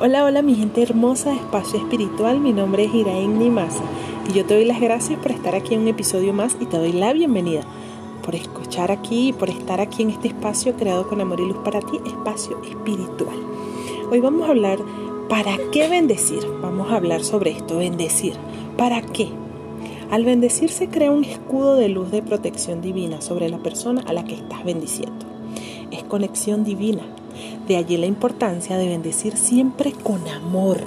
Hola, hola mi gente hermosa Espacio Espiritual, mi nombre es Iraín Nimasa y yo te doy las gracias por estar aquí en un episodio más y te doy la bienvenida por escuchar aquí por estar aquí en este espacio creado con amor y luz para ti, Espacio Espiritual. Hoy vamos a hablar, ¿para qué bendecir? Vamos a hablar sobre esto, bendecir. ¿Para qué? Al bendecir se crea un escudo de luz de protección divina sobre la persona a la que estás bendiciendo. Es conexión divina de allí la importancia de bendecir siempre con amor.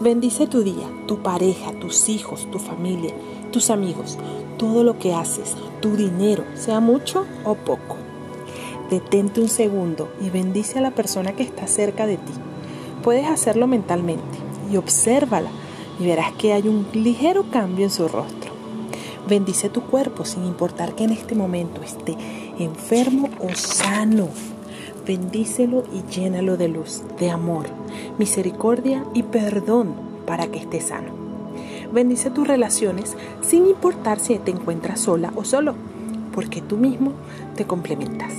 Bendice tu día, tu pareja, tus hijos, tu familia, tus amigos, todo lo que haces, tu dinero, sea mucho o poco. Detente un segundo y bendice a la persona que está cerca de ti. Puedes hacerlo mentalmente y obsérvala y verás que hay un ligero cambio en su rostro. Bendice tu cuerpo sin importar que en este momento esté enfermo o sano. Bendícelo y llénalo de luz, de amor, misericordia y perdón para que esté sano. Bendice tus relaciones sin importar si te encuentras sola o solo, porque tú mismo te complementas.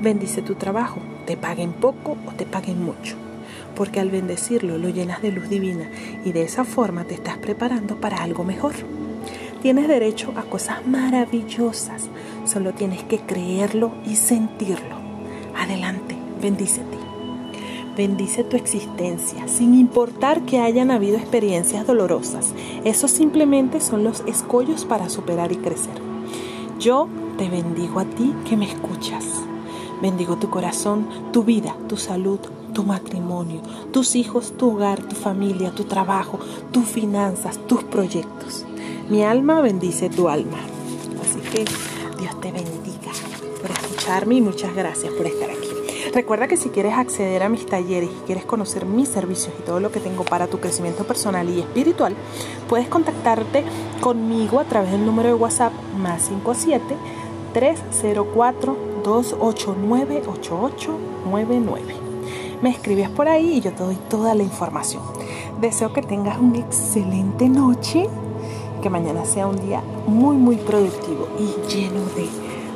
Bendice tu trabajo, te paguen poco o te paguen mucho, porque al bendecirlo lo llenas de luz divina y de esa forma te estás preparando para algo mejor. Tienes derecho a cosas maravillosas, solo tienes que creerlo y sentirlo. Adelante, bendícete. Bendice tu existencia, sin importar que hayan habido experiencias dolorosas. Esos simplemente son los escollos para superar y crecer. Yo te bendigo a ti que me escuchas. Bendigo tu corazón, tu vida, tu salud, tu matrimonio, tus hijos, tu hogar, tu familia, tu trabajo, tus finanzas, tus proyectos. Mi alma bendice tu alma. Así que Dios te bendiga por escucharme y muchas gracias por estar aquí. Recuerda que si quieres acceder a mis talleres y quieres conocer mis servicios y todo lo que tengo para tu crecimiento personal y espiritual, puedes contactarte conmigo a través del número de WhatsApp más 57 304 289 8899. Me escribes por ahí y yo te doy toda la información. Deseo que tengas una excelente noche, que mañana sea un día muy muy productivo y lleno de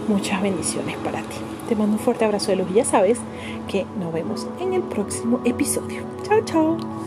muchas bendiciones para ti. Te mando un fuerte abrazo de y ya sabes que nos vemos en el próximo episodio. Chao, chao.